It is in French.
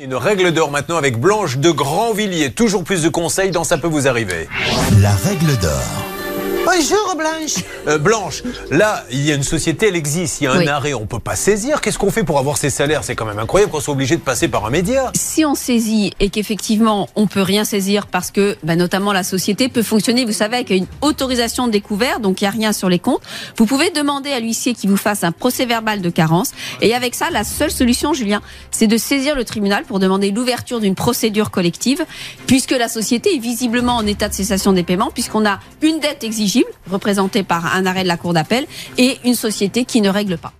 Une règle d'or maintenant avec Blanche de Grandvilliers. Toujours plus de conseils dans Ça peut vous arriver. La règle d'or. Bonjour Blanche. Euh, Blanche, là, il y a une société, elle existe, il y a un Oui. arrêt, on peut pas saisir. Qu'est-ce qu'on fait pour avoir ces salaires? C'est quand même incroyable qu'on soit obligé de passer par un média. Si on saisit et qu'effectivement on peut rien saisir parce que bah, notamment la société peut fonctionner, vous savez, avec une autorisation de découvert, donc il n'y a rien sur les comptes, vous pouvez demander à l'huissier qui vous fasse un procès verbal de carence. Et avec ça, la seule solution, Julien, c'est de saisir le tribunal pour demander l'ouverture d'une procédure collective, puisque la société est visiblement en état de cessation des paiements, puisqu'on a une dette exigible, représentée par un arrêt de la Cour d'appel, et une société qui ne règle pas.